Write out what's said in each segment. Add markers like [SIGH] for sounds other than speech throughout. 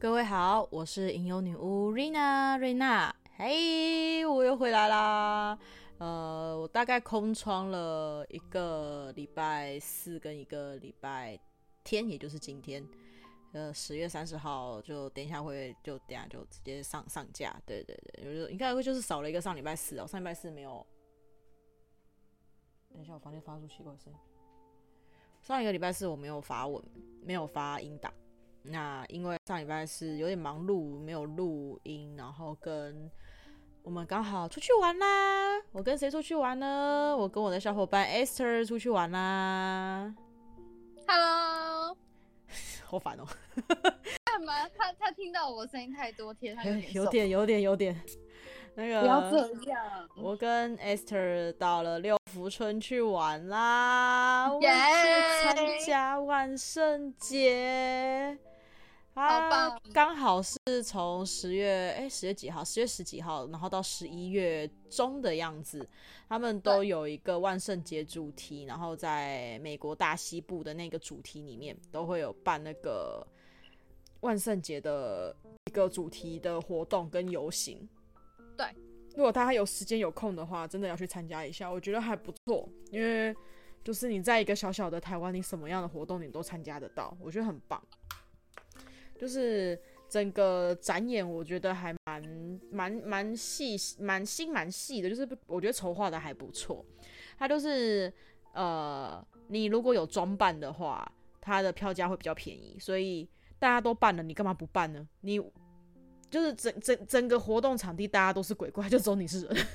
各位好，我是吟游女巫瑞娜，瑞娜，嘿，我又回来啦。呃，我大概空窗了一个礼拜四跟一个礼拜天，也就是今天，呃，十月三十号就等一下会就等下就直接上上架，对对对，就应该会就是少了一个上礼拜四哦，上礼拜四没有。等一下，我房间发出奇怪声。上一个礼拜四我没有发文，没有发音档。那因为上礼拜是有点忙碌，没有录音，然后跟我们刚好出去玩啦。我跟谁出去玩呢？我跟我的小伙伴 Esther 出去玩啦。Hello，[LAUGHS] 好烦哦。[LAUGHS] 干嘛？他他听到我声音太多天，他 [LAUGHS] 有点有点有点有点。那个不要这样。我跟 Esther 到了六福村去玩啦，去参加万圣节。好棒！刚好是从十月哎，十月几号？十月十几号，然后到十一月中的样子，他们都有一个万圣节主题，然后在美国大西部的那个主题里面，都会有办那个万圣节的一个主题的活动跟游行。对，如果大家有时间有空的话，真的要去参加一下，我觉得还不错，因为就是你在一个小小的台湾，你什么样的活动你都参加得到，我觉得很棒。就是整个展演，我觉得还蛮蛮蛮细，蛮新蛮细的。就是我觉得筹划的还不错。它就是呃，你如果有装扮的话，它的票价会比较便宜。所以大家都办了，你干嘛不办呢？你就是整整整个活动场地，大家都是鬼怪，就只有你是人。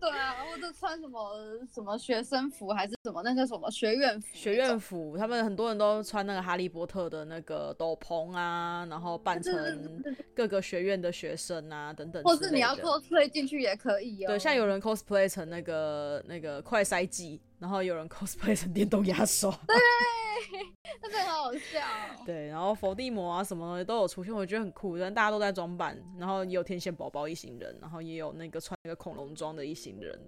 对啊，或者穿什么什么学生服，还是什么那个什么学院服？学院服，他们很多人都穿那个哈利波特的那个斗篷啊，然后扮成各个学院的学生啊，等等。或是你要 cosplay 进去也可以哦。对，像有人 cosplay 成那个那个快塞剂，然后有人 cosplay 成电动牙刷。对。[LAUGHS] 那真的好好笑喔。对，然后伏地魔啊什么的都有出现，我觉得很酷。但大家都在装扮，然后也有天线宝宝一行人，然后也有那个穿那个恐龙装的一行人，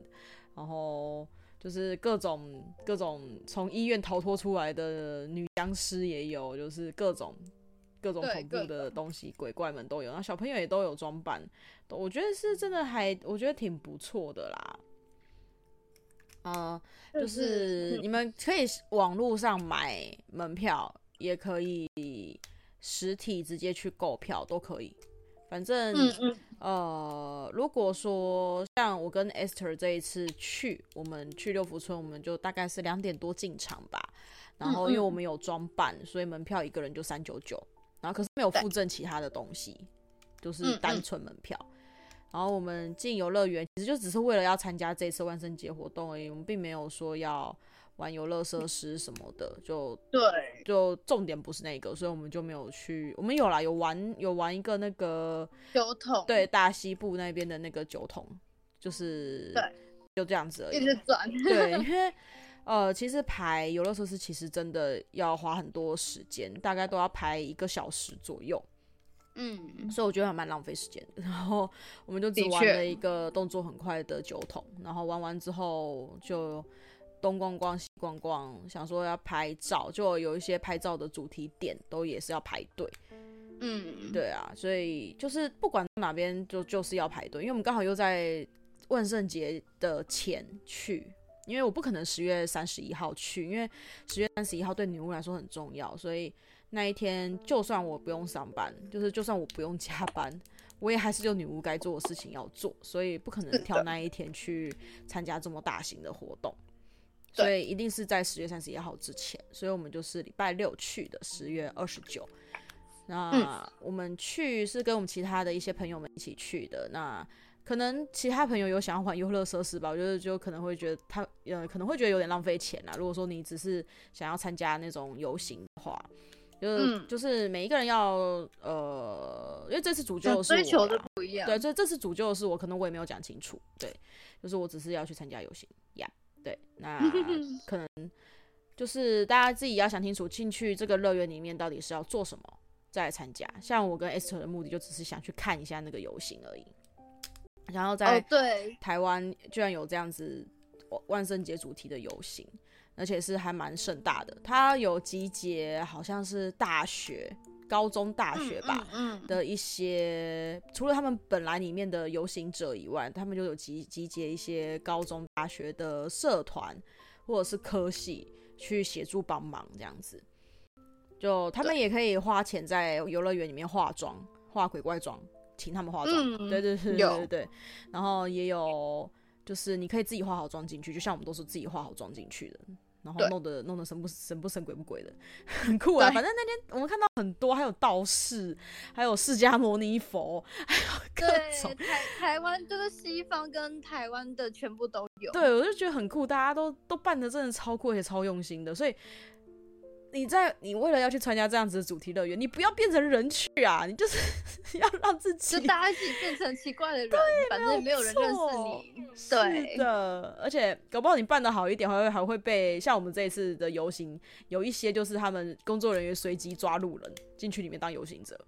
然后就是各种各种从医院逃脱出来的女僵尸也有，就是各种各种恐怖的东西，鬼怪们都有。然后小朋友也都有装扮，我觉得是真的还我觉得挺不错的啦。啊、呃，就是你们可以网络上买门票，也可以实体直接去购票，都可以。反正，嗯嗯呃，如果说像我跟 Esther 这一次去，我们去六福村，我们就大概是两点多进场吧。然后，因为我们有装扮，所以门票一个人就三九九。然后，可是没有附赠其他的东西，就是单纯门票。然后我们进游乐园，其实就只是为了要参加这次万圣节活动而已。我们并没有说要玩游乐设施什么的，就对，就重点不是那个，所以我们就没有去。我们有啦，有玩有玩一个那个酒桶，对，大西部那边的那个酒桶，就是对，就这样子而已。一直转，对，因为呃，其实排游乐设施其实真的要花很多时间，大概都要排一个小时左右。嗯，所以我觉得还蛮浪费时间的。然后我们就只玩了一个动作很快的酒桶，然后玩完之后就东逛逛西逛逛，想说要拍照，就有一些拍照的主题点都也是要排队。嗯，对啊，所以就是不管哪边就就是要排队，因为我们刚好又在万圣节的前去，因为我不可能十月三十一号去，因为十月三十一号对女巫来说很重要，所以。那一天，就算我不用上班，就是就算我不用加班，我也还是有女巫该做的事情要做，所以不可能挑那一天去参加这么大型的活动，所以一定是在十月三十一号之前，所以我们就是礼拜六去的，十月二十九。那我们去是跟我们其他的一些朋友们一起去的，那可能其他朋友有想要玩游乐设施吧，我觉得就可能会觉得他呃可能会觉得有点浪费钱啦。如果说你只是想要参加那种游行的话。就是、嗯、就是每一个人要呃，因为这次主揪是我，追求的不一样。对，这这次主揪的是我，可能我也没有讲清楚。对，就是我只是要去参加游行呀。Yeah, 对，那 [LAUGHS] 可能就是大家自己要想清楚，进去这个乐园里面到底是要做什么再来参加。像我跟 Esther 的目的就只是想去看一下那个游行而已。然后在台湾居然有这样子万圣节主题的游行。而且是还蛮盛大的，它有集结，好像是大学高中、大学吧的一些，除了他们本来里面的游行者以外，他们就有集集结一些高中、大学的社团或者是科系去协助帮忙这样子。就他们也可以花钱在游乐园里面化妆，化鬼怪妆，请他们化妆。嗯、对对对对对对。然后也有，就是你可以自己化好妆进去，就像我们都是自己化好妆进去的。然后弄得弄得神不神不神鬼不鬼的，很酷啊！反正那天我们看到很多，还有道士，还有释迦牟尼佛，还有各种。台台湾就是西方跟台湾的全部都有。对，我就觉得很酷，大家都都办的真的超酷，也超用心的，所以。你在你为了要去参加这样子的主题乐园，你不要变成人去啊！你就是 [LAUGHS] 要让自己就大家一起变成奇怪的人，对，[LAUGHS] 反正没有人认识你。对是的，而且搞不好你办的好一点，还会还会被像我们这一次的游行，有一些就是他们工作人员随机抓路人进去里面当游行者。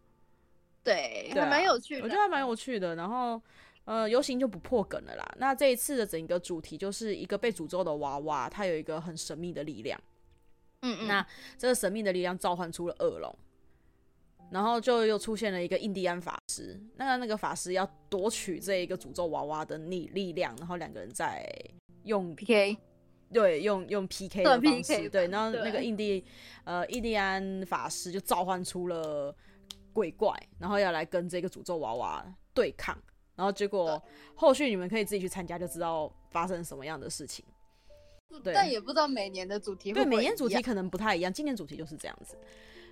对，还蛮有趣的，我觉得还蛮有趣的。然后呃，游行就不破梗了啦。那这一次的整个主题就是一个被诅咒的娃娃，它有一个很神秘的力量。嗯，嗯，那这个神秘的力量召唤出了恶龙，然后就又出现了一个印第安法师。那那个法师要夺取这一个诅咒娃娃的力力量，然后两个人在用 PK，对，用用 PK 的方式，对，然后那个印第呃印第安法师就召唤出了鬼怪，然后要来跟这个诅咒娃娃对抗。然后结果后续你们可以自己去参加，就知道发生什么样的事情。对，但也不知道每年的主题对，每年主题可能不太一样。今年主题就是这样子，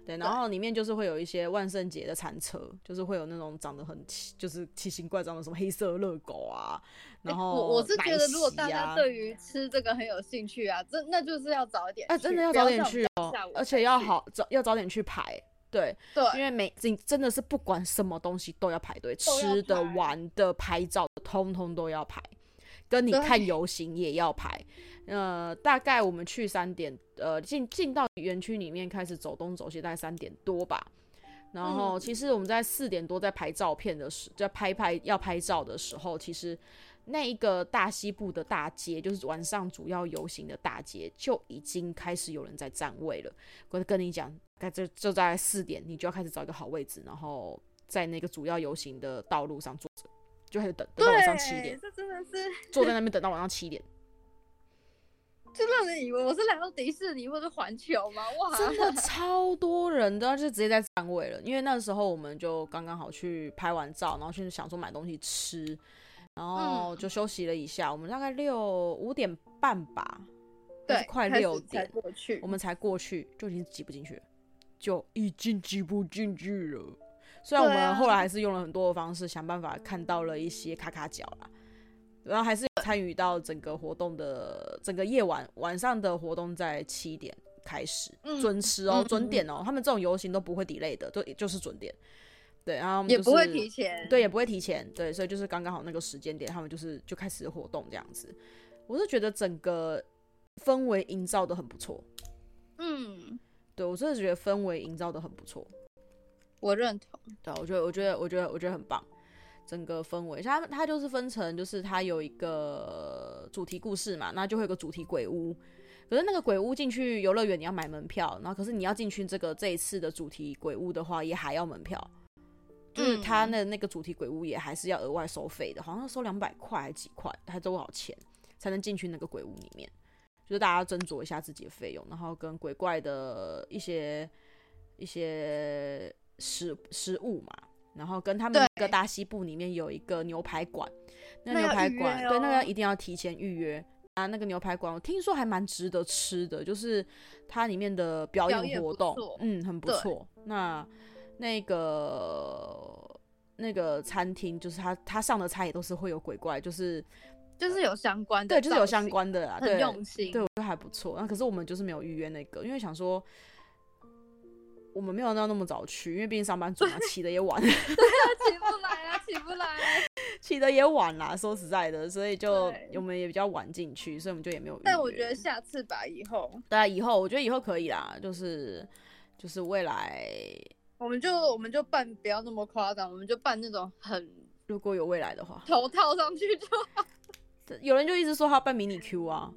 对，然后里面就是会有一些万圣节的餐车，就是会有那种长得很奇，就是奇形怪状的什么黑色热狗啊。然后、啊欸、我我是觉得，如果大家对于吃这个很有兴趣啊，这那就是要早一点，哎、啊，真的要早点去哦，而且要好早要早点去排，对对，因为每真真的是不管什么东西都要排队，吃的、玩的、拍照的，通通都要排。跟你看游行也要排，呃，大概我们去三点，呃，进进到园区里面开始走东走西，大概三点多吧。然后其实我们在四点多在拍照片的时，在拍拍要拍照的时候，其实那一个大西部的大街，就是晚上主要游行的大街，就已经开始有人在占位了。我跟你讲，在就就在四点，你就要开始找一个好位置，然后在那个主要游行的道路上坐着。就开始等，等到晚上七点，这真的是坐在那边等到晚上七点，就让人以为我是来到迪士尼或者环球吗？哇，真的超多人都要，就直接在站位了。因为那时候我们就刚刚好去拍完照，然后去想说买东西吃，然后就休息了一下。嗯、我们大概六五点半吧，对，快六点过去，我们才过去就已经挤不进去了，就已经挤不进去了。虽然我们后来还是用了很多的方式，想办法看到了一些卡卡角啦，然后还是参与到整个活动的整个夜晚晚上的活动在七点开始，准时哦，准点哦，他们这种游行都不会 delay 的，都就是准点，对，然后也不会提前，对，也不会提前，对，所以就是刚刚好那个时间点，他们就是就开始活动这样子，我是觉得整个氛围营造的很不错，嗯，对我真的觉得氛围营造的很不错。我认同，对，我觉得，我觉得，我觉得，我觉得很棒，整个氛围，它它就是分成，就是它有一个主题故事嘛，那就会有个主题鬼屋，可是那个鬼屋进去游乐园你要买门票，然后可是你要进去这个这一次的主题鬼屋的话，也还要门票，就是它的那个主题鬼屋也还是要额外收费的，好像收两百块还几块，还多少钱才能进去那个鬼屋里面，就是大家斟酌一下自己的费用，然后跟鬼怪的一些一些。食食物嘛，然后跟他们那个大西部里面有一个牛排馆，那牛排馆、哦、对那个一定要提前预约啊。那个牛排馆我听说还蛮值得吃的，就是它里面的表演活动，嗯，很不错。那那个那个餐厅就是他他上的菜也都是会有鬼怪，就是就是有相关的，对，就是有相关的啊，很用心，对，我觉得还不错。那可是我们就是没有预约那个，因为想说。我们没有到那么早去，因为毕竟上班族嘛，[LAUGHS] 起的也晚。对啊，起不来啊，起不来，起的也晚啦。说实在的，所以就我们也比较晚进去，所以我们就也没有。但我觉得下次吧，以后。对啊，以后我觉得以后可以啦，就是就是未来，我们就我们就办不要那么夸张，我们就办那种很，如果有未来的话，头套上去就好。[LAUGHS] 有人就一直说他要办迷你 Q 啊。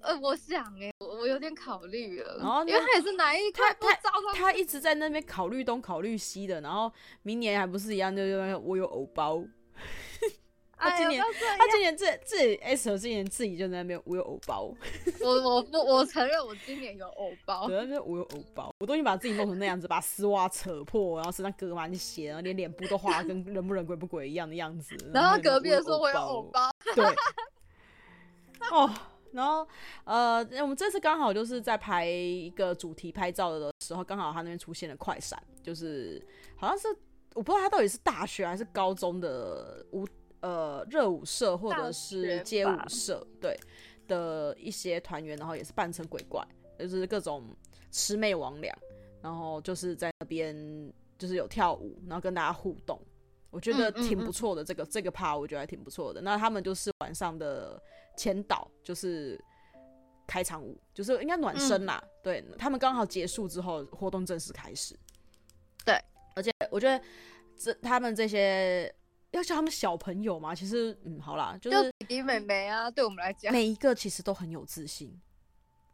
呃，我想哎、欸，我我有点考虑了。然后因为他也是哪一他他他一直在那边考虑东考虑西的，然后明年还不是一样，就是我有偶包。[LAUGHS] 他今年，哎、他今年自自己 S 和今年自己就在那边我有偶包。我我不我承认我今年有偶包。对，那边我有偶包，我都已经把自己弄成那样子，把丝袜扯破，然后身上割满血，然后连脸部都画跟人不人鬼不鬼一样的样子。[LAUGHS] 然后隔壁的说我有偶包。对。[LAUGHS] 哦，然后呃，我们这次刚好就是在拍一个主题拍照的时候，刚好他那边出现了快闪，就是好像是我不知道他到底是大学还是高中的舞。呃，热舞社或者是街舞社，对的一些团员，然后也是扮成鬼怪，就是各种魑魅魍魉，然后就是在那边就是有跳舞，然后跟大家互动，我觉得挺不错的。嗯嗯嗯这个这个 part 我觉得还挺不错的。那他们就是晚上的前导，就是开场舞，就是应该暖身啦。嗯、对他们刚好结束之后，活动正式开始。对，而且我觉得这他们这些。要叫他们小朋友嘛？其实，嗯，好啦，就是弟弟妹妹啊，对我们来讲，每一个其实都很有自信。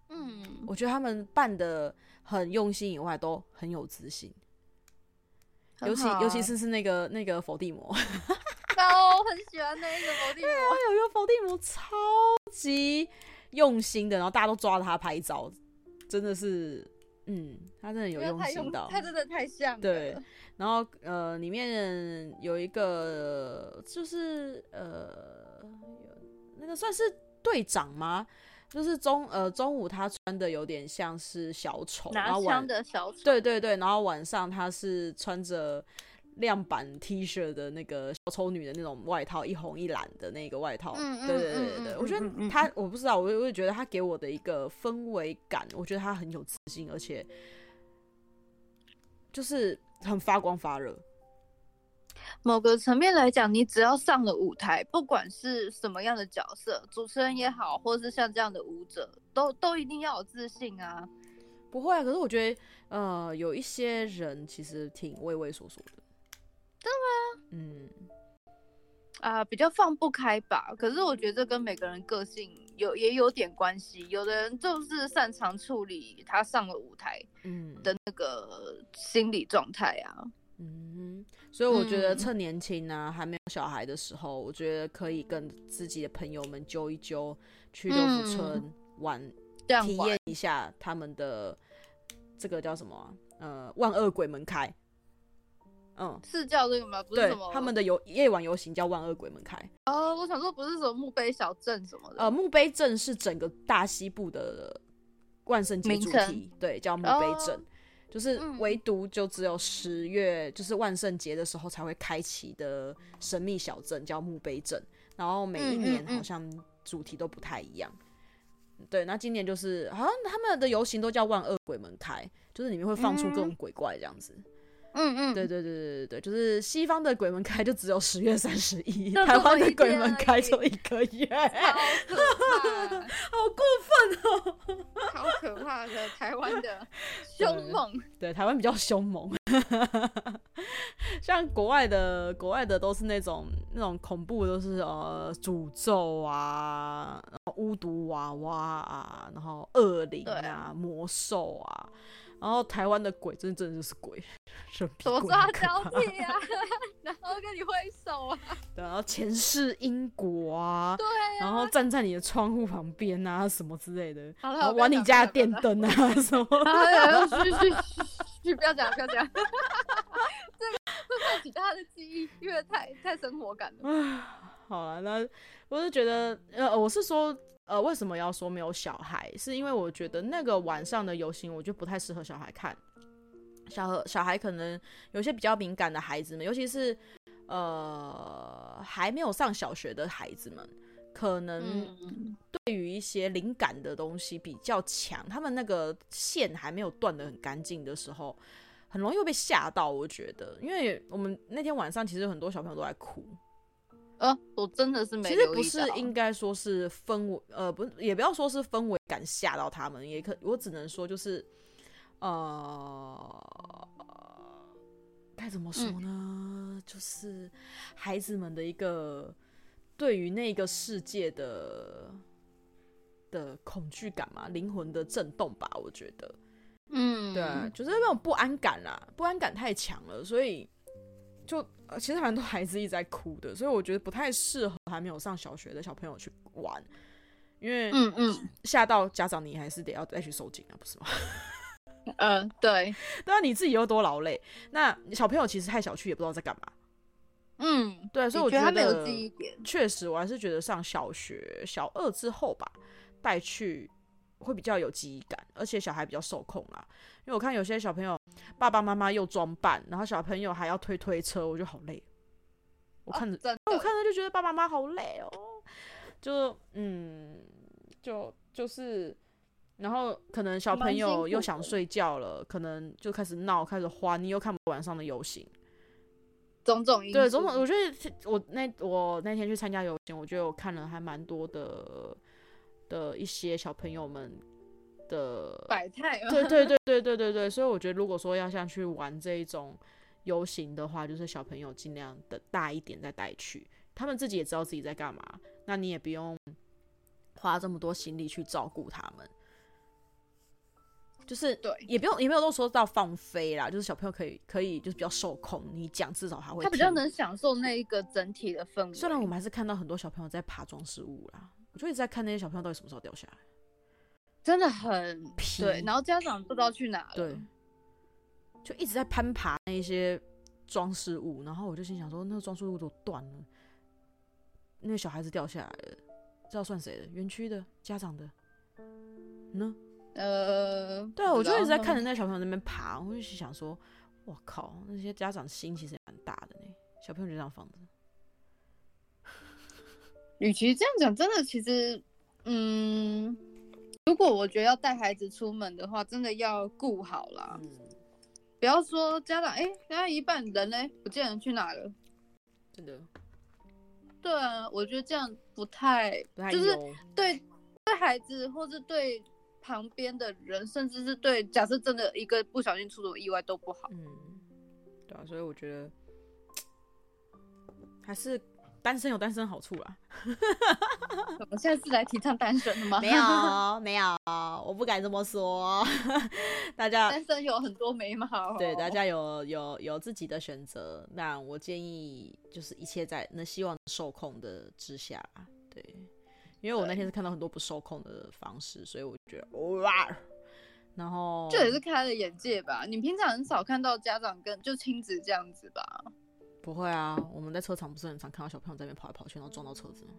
嗯，我觉得他们办的很用心以外，都很有自信。尤其尤其是是那个那个佛地魔，[LAUGHS] 我很喜欢那一个佛地魔。有一个佛地魔超级用心的，然后大家都抓着他拍照，真的是，嗯，他真的有用心到，他真的太像。对。然后呃，里面有一个就是呃，那个算是队长吗？就是中呃中午他穿的有点像是小丑，拿枪的小丑。对对对，然后晚上他是穿着亮版 T 恤的那个小丑女的那种外套，一红一蓝的那个外套。嗯对对对对我觉得他、嗯、我不知道，我我也觉得他给我的一个氛围感，我觉得他很有自信，而且就是。很发光发热。某个层面来讲，你只要上了舞台，不管是什么样的角色，主持人也好，或是像这样的舞者，都都一定要有自信啊。不会啊，可是我觉得，呃，有一些人其实挺畏畏缩缩的。真的吗？嗯。啊，比较放不开吧。可是我觉得这跟每个人个性有也有点关系。有的人就是擅长处理他上了舞台，嗯的那个心理状态啊。嗯，所以我觉得趁年轻呢、啊，嗯、还没有小孩的时候，我觉得可以跟自己的朋友们揪一揪，去六福村玩，嗯、体验一下他们的这个叫什么？呃，万恶鬼门开。嗯，是叫这个吗？不是什么？他们的游夜晚游行叫万恶鬼门开。哦，我想说不是什么墓碑小镇什么的。呃，墓碑镇是整个大西部的万圣节主题，对，叫墓碑镇。哦、就是唯独就只有十月，就是万圣节的时候才会开启的神秘小镇，叫墓碑镇。然后每一年好像主题都不太一样。嗯嗯嗯对，那今年就是好像他们的游行都叫万恶鬼门开，就是里面会放出各种鬼怪这样子。嗯嗯。嗯，对对对对对对，就是西方的鬼门开就只有十月三十一，台湾的鬼门开就一个月，[LAUGHS] 好过分哦，[LAUGHS] 好可怕的台湾的凶猛，对，对台湾比较凶猛，[LAUGHS] 像国外的国外的都是那种那种恐怖都是呃诅咒啊，然后巫毒娃娃啊，然后恶灵啊，魔兽啊。然后台湾的鬼真真的就是鬼，[LAUGHS] 什么抓交替啊，[LAUGHS] 然后跟你挥手啊，对，然后前世因果啊，对啊，然后站在你的窗户旁边啊，什么之类的，好了玩你家的电灯啊什么，嘘嘘嘘，不要讲不要讲，这个会唤起他的记忆，因为太太生活感了。啊，好了，那我是觉得，呃，我是说。呃，为什么要说没有小孩？是因为我觉得那个晚上的游行，我觉得不太适合小孩看。小小孩可能有些比较敏感的孩子们，尤其是呃还没有上小学的孩子们，可能对于一些灵感的东西比较强，他们那个线还没有断的很干净的时候，很容易会被吓到。我觉得，因为我们那天晚上其实很多小朋友都在哭。呃，我真的是没。其实不是应该说是氛围，呃，不，也不要说是氛围感吓到他们，也可，我只能说就是，呃，该怎么说呢？嗯、就是孩子们的一个对于那个世界的的恐惧感嘛，灵魂的震动吧，我觉得，嗯，对，就是那种不安感啦，不安感太强了，所以就其实很多孩子一直在哭的，所以我觉得不太适合还没有上小学的小朋友去玩，因为嗯嗯，吓到家长你还是得要再去收紧啊，不是吗？[LAUGHS] 嗯、呃，对，[LAUGHS] 对啊，你自己又多劳累，那小朋友其实太小去也不知道在干嘛。嗯，对，所以我觉得，他没有记忆点。确实，我还是觉得上小学小二之后吧，带去会比较有记忆感，而且小孩比较受控啦。因为我看有些小朋友爸爸妈妈又装扮，然后小朋友还要推推车，我就好累。我看着，哦、我看着就觉得爸爸妈妈好累哦。就嗯，就就是，然后可能小朋友又想睡觉了，可能就开始闹，开始欢，你又看不晚上的游行。种种因素，对种种，我觉得我那我那天去参加游行，我觉得我看了还蛮多的的一些小朋友们的百态。对对对对对对对，所以我觉得如果说要像去玩这一种游行的话，就是小朋友尽量的大一点再带去，他们自己也知道自己在干嘛，那你也不用花这么多心力去照顾他们。就是对，也不用，也没有都说到放飞啦。就是小朋友可以可以，就是比较受控。你讲至少他会，他比较能享受那一个整体的氛围。虽然我们还是看到很多小朋友在爬装饰物啦，我就一直在看那些小朋友到底什么时候掉下来，真的很皮。对，然后家长不知道去哪了，对，就一直在攀爬那一些装饰物。然后我就心想说，那个装饰物都断了，那个小孩子掉下来了，这要算谁的？园区的、家长的呢？呃，对啊，我就一直在看着那小朋友在那边爬，我就想说，我靠，那些家长心其实也蛮大的呢。小朋友就这样放着。与其这样讲，真的其实，嗯，如果我觉得要带孩子出门的话，真的要顾好啦。嗯，不要说家长，哎、欸，刚刚一半人呢，不见人去哪了？真的。对啊，我觉得这样不太，不太就是对对孩子或是对。旁边的人，甚至是对，假设真的一个不小心出什么意外都不好。嗯，对啊，所以我觉得 [TSK] 还是单身有单身好处啦。我们现在是来提倡单身的吗？没有，没有，我不敢这么说。[LAUGHS] 大家单身有很多美好，对，大家有有有自己的选择。那我建议就是一切在那希望受控的之下，对。因为我那天是看到很多不受控的方式，所以我觉得哇，然后这也是开了眼界吧。你平常很少看到家长跟就亲子这样子吧？不会啊，我们在车场不是很常看到小朋友在那边跑来跑去，然后撞到车子吗？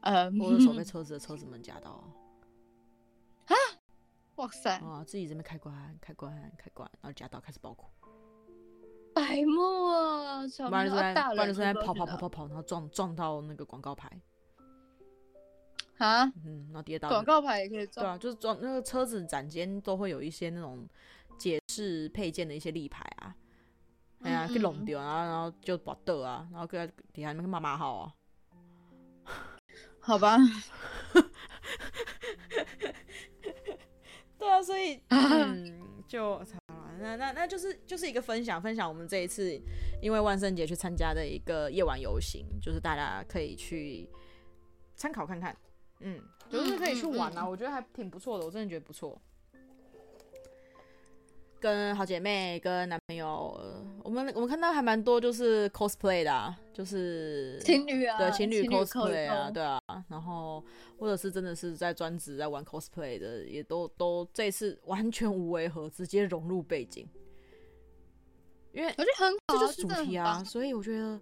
呃，我的手被车子的车子门夹到啊！[LAUGHS] 哇塞！啊，自己这边开关开关开关，然后夹到开始爆哭，白目啊！小朋友大人，不然就在跑跑跑跑跑，然后撞撞到那个广告牌。啊，嗯，然后跌倒。广告牌也可以撞。对啊，就是撞那个车子展间都会有一些那种解释配件的一些立牌啊，哎呀，给弄掉啊，然后就把倒啊，然后搁在底下那个妈妈好啊。[LAUGHS] 好吧。[LAUGHS] 对啊，所以 [LAUGHS] 嗯，就那那那就是就是一个分享，分享我们这一次因为万圣节去参加的一个夜晚游行，就是大家可以去参考看看。嗯，就是可以去玩啊，我觉得还挺不错的，我真的觉得不错。跟好姐妹、跟男朋友，我们我们看到还蛮多，就是 cosplay 的、啊，就是情侣啊，对情侣 cosplay 啊，对啊，然后或者是真的是在专职在玩 cosplay 的，也都都这次完全无违和，直接融入背景。因为我觉得很好，这就是主题啊，所以我觉得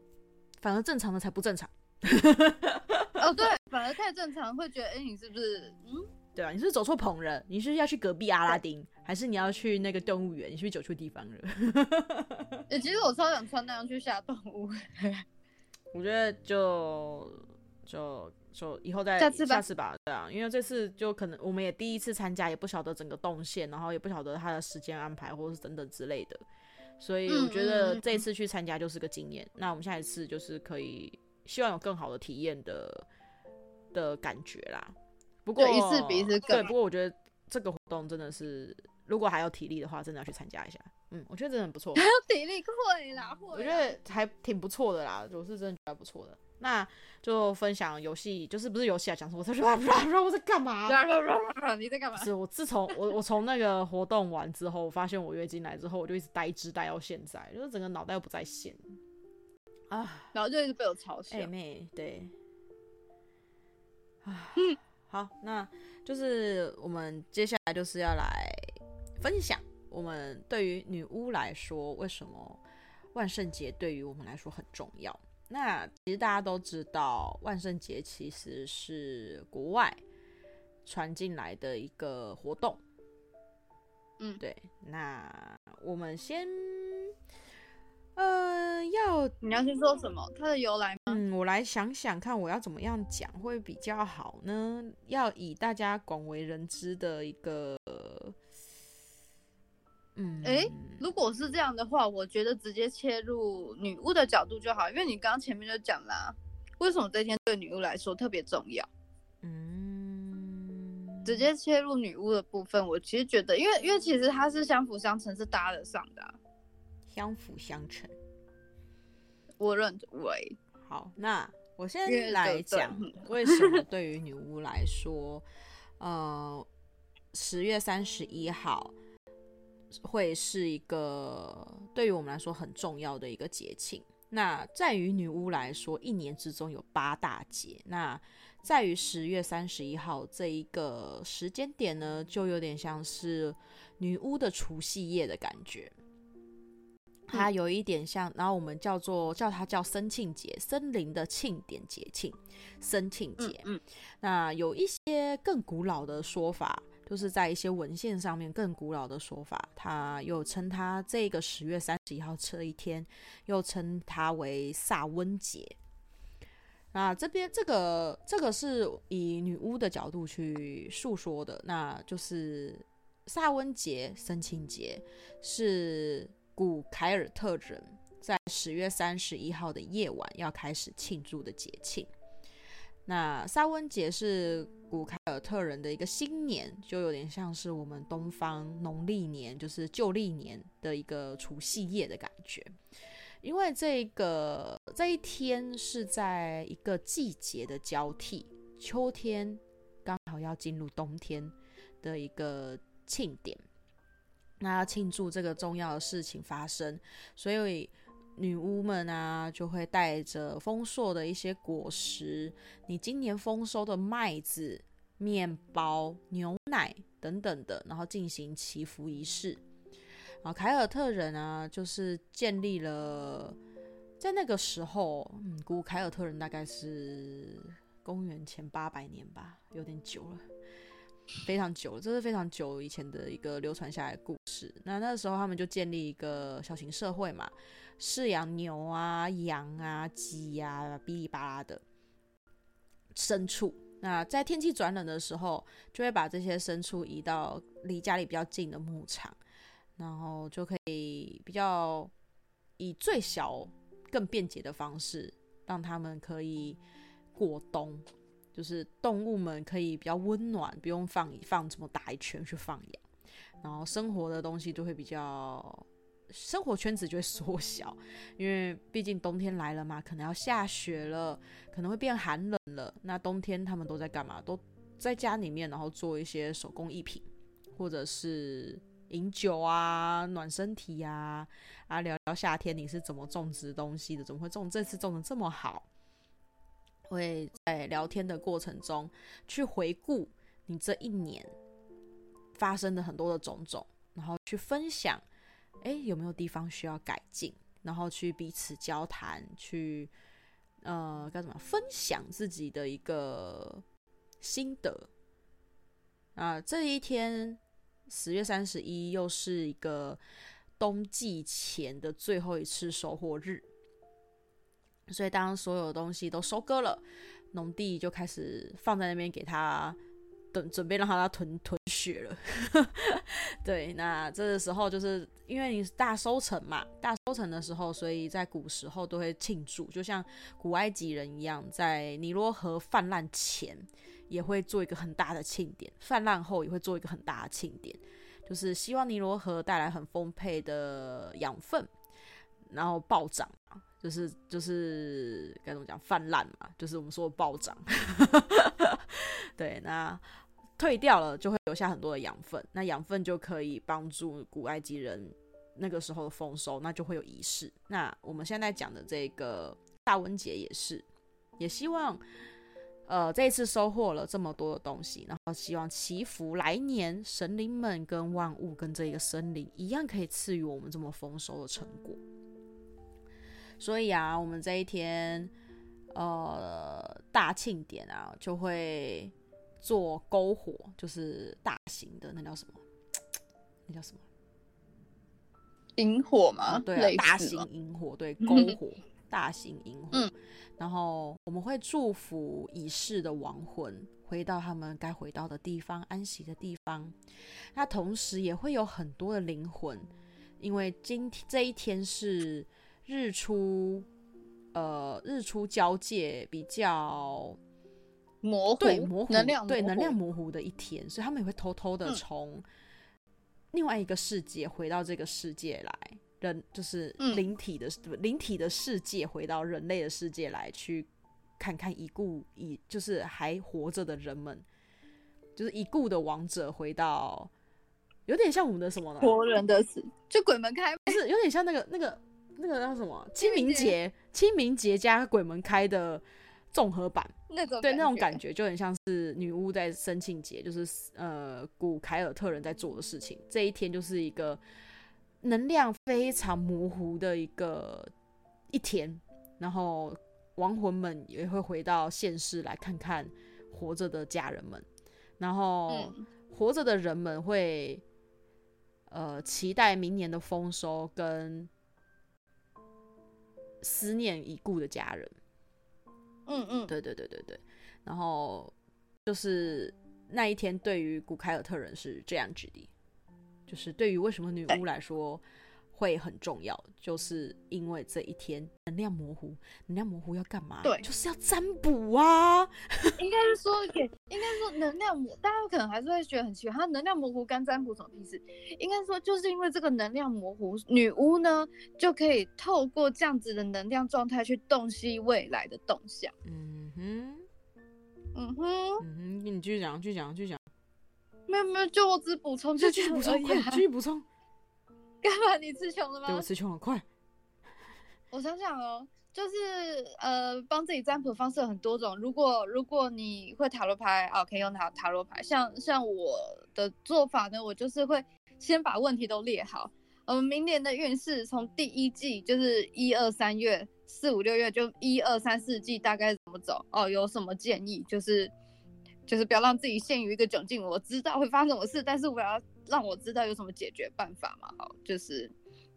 反而正常的才不正常。哦，对，反而太正常，会觉得，哎，你是不是，嗯，对啊，你是不是走错棚了？你是要去隔壁阿拉丁，还是你要去那个动物园？你是不是走错地方了？[LAUGHS] 哎，其实我超想穿那样去下动物。[LAUGHS] 我觉得就就就以后再下次吧，下次吧，对啊，因为这次就可能我们也第一次参加，也不晓得整个动线，然后也不晓得它的时间安排或者是等等之类的，所以我觉得这一次去参加就是个经验。嗯嗯嗯，那我们下一次就是可以。希望有更好的体验的的感觉啦。不过一次比一次更对，不过我觉得这个活动真的是，如果还有体力的话，真的要去参加一下。嗯，我觉得真的很不错。还有体力会啦，会。我觉得还挺不错的啦，我是真的觉得不错的。那就分享游戏，就是不是游戏啊，讲说我在我在干嘛？你在干嘛？是我自从我我从那个活动完之后，我发现我月经来之后，我就一直呆滞呆到现在，就是整个脑袋又不在线啊，然后就一直被我吵醒。哎妹，对，啊，好，那就是我们接下来就是要来分享我们对于女巫来说，为什么万圣节对于我们来说很重要。那其实大家都知道，万圣节其实是国外传进来的一个活动。嗯，对。那我们先，呃，要你要先说什么？它的由来吗？嗯，我来想想看，我要怎么样讲会比较好呢？要以大家广为人知的一个。嗯，如果是这样的话，我觉得直接切入女巫的角度就好，因为你刚刚前面就讲啦，为什么这天对女巫来说特别重要？嗯，直接切入女巫的部分，我其实觉得，因为因为其实它是相辅相成，是搭得上的、啊，相辅相成，我认为。好，那我先来讲为什么对于女巫来说，呃，十月三十一号。会是一个对于我们来说很重要的一个节庆。那在于女巫来说，一年之中有八大节。那在于十月三十一号这一个时间点呢，就有点像是女巫的除夕夜的感觉。它有一点像，然后我们叫做叫它叫森庆节，森林的庆典节庆，森庆节。嗯，嗯，那有一些更古老的说法。就是在一些文献上面更古老的说法，他又称它这个十月三十一号这一天，又称它为萨温节。那这边这个这个是以女巫的角度去述说的，那就是萨温节、生庆节是古凯尔特人在十月三十一号的夜晚要开始庆祝的节庆。那萨温节是古凯尔特人的一个新年，就有点像是我们东方农历年，就是旧历年的一个除夕夜的感觉。因为这个这一天是在一个季节的交替，秋天刚好要进入冬天的一个庆典，那要庆祝这个重要的事情发生，所以。女巫们啊，就会带着丰硕的一些果实，你今年丰收的麦子、面包、牛奶等等的，然后进行祈福仪式。啊，凯尔特人啊，就是建立了在那个时候，嗯，古凯尔特人大概是公元前八百年吧，有点久了，非常久了，这是非常久以前的一个流传下来的故事。那那个时候他们就建立一个小型社会嘛。饲养牛啊、羊啊、鸡呀、啊，哔哩吧啦的牲畜。那在天气转冷的时候，就会把这些牲畜移到离家里比较近的牧场，然后就可以比较以最小、更便捷的方式，让他们可以过冬，就是动物们可以比较温暖，不用放放这么大一圈去放养，然后生活的东西就会比较。生活圈子就会缩小，因为毕竟冬天来了嘛，可能要下雪了，可能会变寒冷了。那冬天他们都在干嘛？都在家里面，然后做一些手工艺品，或者是饮酒啊，暖身体呀，啊，聊聊夏天你是怎么种植东西的，怎么会种这次种的这么好？会在聊天的过程中去回顾你这一年发生的很多的种种，然后去分享。哎，有没有地方需要改进？然后去彼此交谈，去呃，该怎么分享自己的一个心得啊？这一天十月三十一又是一个冬季前的最后一次收获日，所以当所有东西都收割了，农地就开始放在那边给他等，准备让他囤囤血了。[LAUGHS] 对，那这个时候就是。因为你大收成嘛，大收成的时候，所以在古时候都会庆祝，就像古埃及人一样，在尼罗河泛滥前也会做一个很大的庆典，泛滥后也会做一个很大的庆典，就是希望尼罗河带来很丰沛的养分，然后暴涨，就是就是该怎么讲泛滥嘛，就是我们说的暴涨。[LAUGHS] 对，那退掉了就会留下很多的养分，那养分就可以帮助古埃及人那个时候的丰收，那就会有仪式。那我们现在讲的这个大温节也是，也希望。呃，这一次收获了这么多的东西，然后希望祈福来年神灵们跟万物跟这个森林一样，可以赐予我们这么丰收的成果。所以啊，我们这一天呃大庆典啊，就会做篝火，就是大型的，那叫什么？[TSK] 那叫什么？萤火吗？啊、对啊，大型萤火，对，篝火。大型萤火，嗯，然后我们会祝福已逝的亡魂回到他们该回到的地方，安息的地方。那同时也会有很多的灵魂，因为今天这一天是日出，呃，日出交界比较模糊，对模糊，能量对能量模糊的一天，所以他们也会偷偷的从另外一个世界回到这个世界来。人就是灵体的灵、嗯、体的世界，回到人类的世界来，去看看已故已就是还活着的人们，就是已故的王者回到，有点像我们的什么呢？活人的死，就鬼门开，不是有点像那个那个那个叫什么？清明节，清明节加鬼门开的综合版，那种对那种感觉就很像是女巫在生庆节，就是呃古凯尔特人在做的事情。这一天就是一个。能量非常模糊的一个一天，然后亡魂们也会回到现世来看看活着的家人们，然后活着的人们会呃期待明年的丰收跟思念已故的家人。嗯嗯，对对对对对，然后就是那一天对于古凯尔特人是这样子的。就是对于为什么女巫来说会很重要，就是因为这一天能量模糊，能量模糊要干嘛？对，就是要占卜啊。[LAUGHS] 应该是说，应该说能量模，大家可能还是会觉得很奇怪，它能量模糊跟占卜什么意思？应该说，就是因为这个能量模糊，女巫呢就可以透过这样子的能量状态去洞悉未来的动向。嗯哼，嗯哼，嗯哼，你继续讲，继续讲，继续讲。没有没有，就我只补充，就继续补充，快继续补充。[LAUGHS] 干嘛？你词穷了吗？对，我词穷了，快。[LAUGHS] 我想想哦，就是呃，帮自己占卜方式有很多种。如果如果你会塔罗牌哦，可以用塔塔罗牌。像像我的做法呢，我就是会先把问题都列好。我们明年的运势从第一季就是一二三月、四五六月，就一二三四季大概怎么走哦？有什么建议？就是。就是不要让自己陷于一个窘境。我知道会发生什么事，但是我要让我知道有什么解决办法嘛。好，就是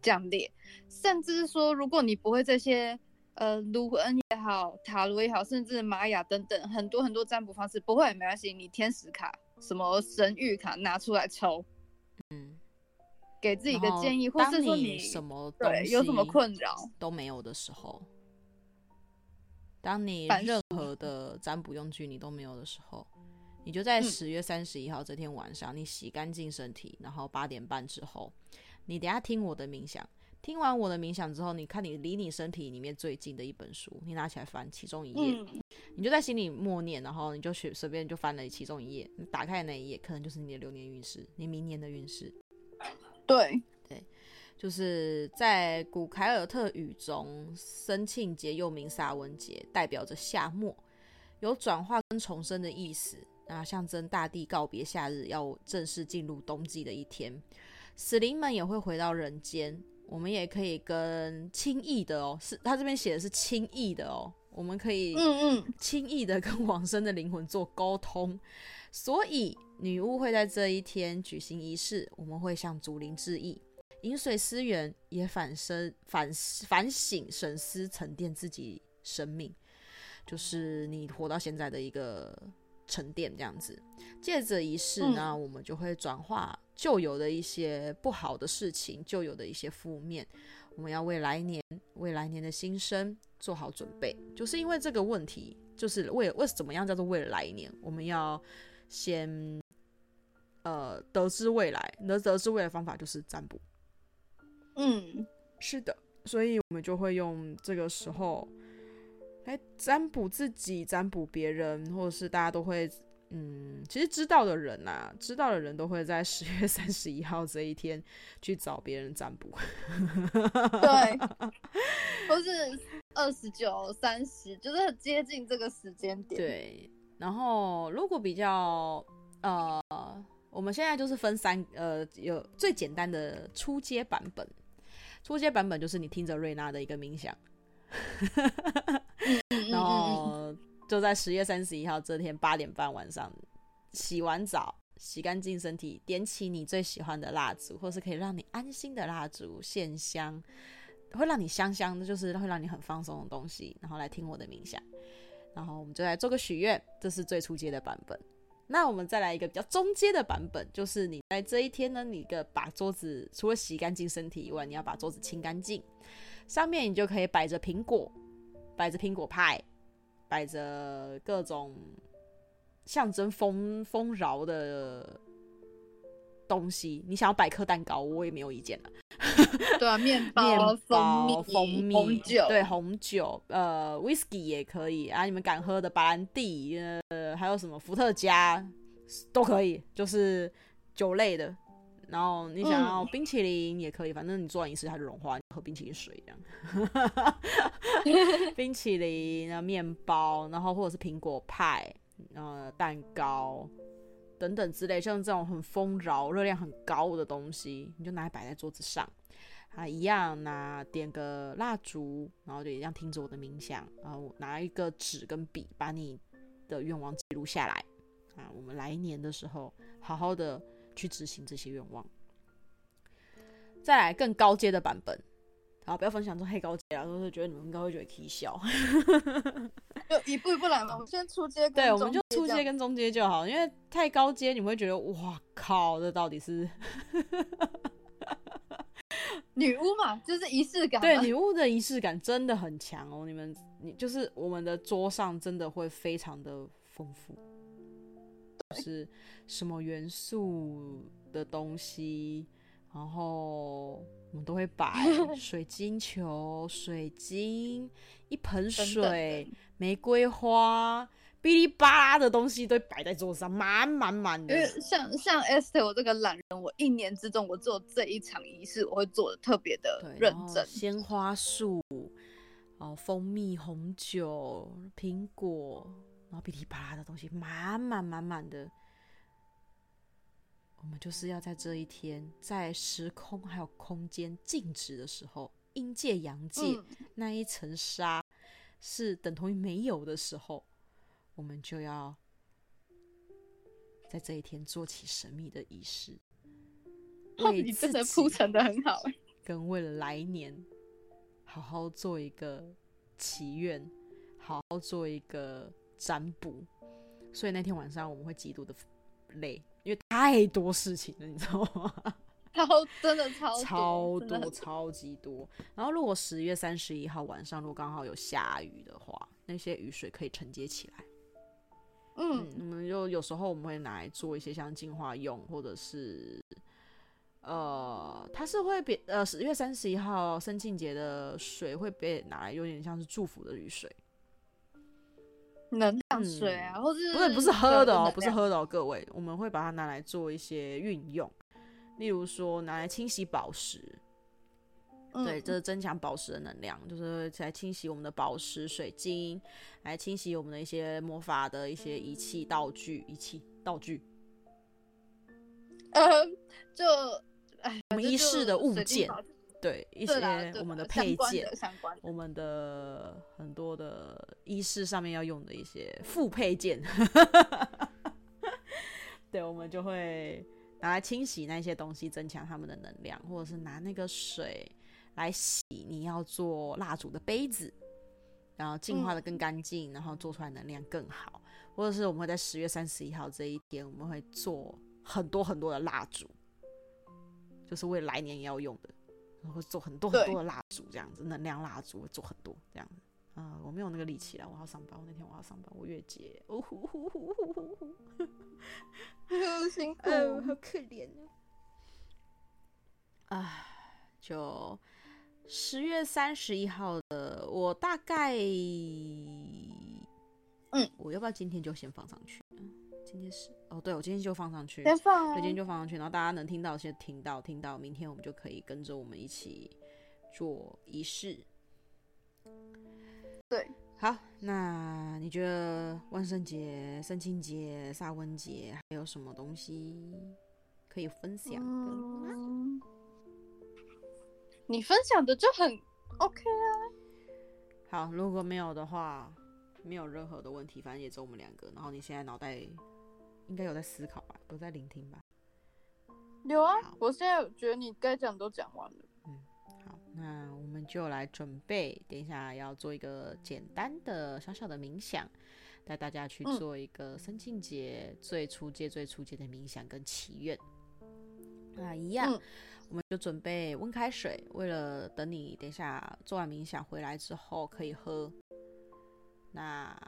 这样列。甚至说，如果你不会这些，呃，卢恩也好，塔罗也好，甚至玛雅等等很多很多占卜方式，不会也没关系。你天使卡、什么神谕卡拿出来抽，嗯，给自己一个建议，或是说你什么对有什么困扰都没有的时候，当你任何的占卜用具你都没有的时候。你就在十月三十一号这天晚上，嗯、你洗干净身体，然后八点半之后，你等下听我的冥想。听完我的冥想之后，你看你离你身体里面最近的一本书，你拿起来翻其中一页，嗯、你就在心里默念，然后你就随随便就翻了其中一页，你打开那一页，可能就是你的流年运势，你明年的运势。对对，就是在古凯尔特语中，生庆节又名萨文节，代表着夏末，有转化跟重生的意思。那象征大地告别夏日，要正式进入冬季的一天，死灵们也会回到人间。我们也可以跟轻易的哦，是他这边写的是轻易的哦，我们可以嗯嗯轻易的跟往生的灵魂做沟通。所以女巫会在这一天举行仪式，我们会向祖灵致意，饮水思源，也反身反反省审思沉淀自己生命，就是你活到现在的一个。沉淀这样子，借着仪式呢，嗯、我们就会转化旧有的一些不好的事情，旧有的一些负面，我们要为来年、为来年的新生做好准备。就是因为这个问题，就是为为怎么样叫做为了来年，我们要先呃得知未来，能得知未来的方法就是占卜。嗯，是的，所以我们就会用这个时候来占卜自己、占卜别人，或者是大家都会。嗯，其实知道的人呐、啊，知道的人都会在十月三十一号这一天去找别人占卜。[LAUGHS] 对，或是二十九、三十，就是很接近这个时间点。对，然后如果比较呃，我们现在就是分三呃，有最简单的初阶版本，初阶版本就是你听着瑞娜的一个冥想，[LAUGHS] 然后。就在十月三十一号这天八点半晚上，洗完澡，洗干净身体，点起你最喜欢的蜡烛，或是可以让你安心的蜡烛，线香，会让你香香的，就是会让你很放松的东西，然后来听我的冥想，然后我们就来做个许愿，这是最初阶的版本。那我们再来一个比较中阶的版本，就是你在这一天呢，你个把桌子除了洗干净身体以外，你要把桌子清干净，上面你就可以摆着苹果，摆着苹果派。摆着各种象征丰丰饶的东西，你想要摆颗蛋糕，我也没有意见了。[LAUGHS] 对啊，面包、面包、蜂蜜、红酒，对，红酒，呃，whisky 也可以啊。你们敢喝的白兰地，呃，还有什么伏特加都可以，就是酒类的。然后你想要冰淇淋也可以，嗯、反正你做完仪式它就融化，你喝冰淇淋水这样。[LAUGHS] 冰淇淋、然后面包，然后或者是苹果派、呃蛋糕等等之类，像这种很丰饶、热量很高的东西，你就拿来摆在桌子上啊，一样拿点个蜡烛，然后就一样听着我的冥想，然后拿一个纸跟笔，把你的愿望记录下来啊，我们来年的时候好好的。去执行这些愿望，再来更高阶的版本，好，不要分享这黑高阶啊，都是觉得你们应该会觉得可笑，[LAUGHS] 就一步一步来嘛。我们先出阶，对，我们就出阶跟中阶就好，因为太高阶你们会觉得哇靠，这到底是 [LAUGHS] 女巫嘛？就是仪式感，对，女巫的仪式感真的很强哦。你们，你就是我们的桌上真的会非常的丰富。是什么元素的东西，然后我们都会摆水晶球、水晶、一盆水、玫瑰花，哔哩吧啦的东西都摆在桌上，满满满的。因为像像 Esther 我这个懒人，我一年之中我做这一场仪式，我会做的特别的认真。鲜花束，哦，蜂蜜、红酒、苹果。然后噼里啪啦的东西满满满满的，我们就是要在这一天，在时空还有空间静止的时候，阴界阳界、嗯、那一层纱是等同于没有的时候，我们就要在这一天做起神秘的仪式，[LAUGHS] 为自己铺陈的很好，[LAUGHS] 跟为了来年好好做一个祈愿，好好做一个。占卜，所以那天晚上我们会极度的累，因为太多事情了，你知道吗？[LAUGHS] 超 [LAUGHS] 真的超多超多超级多。然后如果十月三十一号晚上如果刚好有下雨的话，那些雨水可以承接起来。嗯，我们就有时候我们会拿来做一些像净化用，或者是呃，它是会比呃十月三十一号生庆节的水会被拿来有点像是祝福的雨水。能量水啊，嗯、或是不是不是喝的哦，不是喝的哦，各位，我们会把它拿来做一些运用，例如说拿来清洗宝石，嗯、对，这是增强宝石的能量，就是来清洗我们的宝石、水晶，来清洗我们的一些魔法的一些仪器、道具、仪器、道具，[LAUGHS] 呃，就哎，我们仪式的物件。对一些我们的配件，我们的很多的仪式上面要用的一些副配件，[LAUGHS] 对，我们就会拿来清洗那些东西，增强他们的能量，或者是拿那个水来洗你要做蜡烛的杯子，然后净化的更干净，然后做出来能量更好，或者是我们会在十月三十一号这一天，我们会做很多很多的蜡烛，就是为来年要用的。会做很多很多的蜡烛，这样子，能量蜡烛会做很多这样子。啊、呃，我没有那个力气了，我要上班。我那天我要上班，我月结，哦呼呼呼呼呼呼，好辛苦，呃，好可怜啊。唉，就十月三十一号的，我大概，嗯，我要不要今天就先放上去？今天是哦，对，我今天就放上去，先放啊，对，今天就放上去，然后大家能听到先听到，听到，明天我们就可以跟着我们一起做仪式。对，好，那你觉得万圣节、圣诞节、萨温节还有什么东西可以分享的吗？嗯你分享的就很 OK 啊。好，如果没有的话，没有任何的问题，反正也只有我们两个。然后你现在脑袋应该有在思考吧，有在聆听吧？有啊，我现在觉得你该讲都讲完了。嗯，好，那我们就来准备，等一下要做一个简单的小小的冥想，带大家去做一个圣诞节最初阶、最初阶的冥想跟祈愿。那，一样。嗯我们就准备温开水，为了等你等一下做完冥想回来之后可以喝。那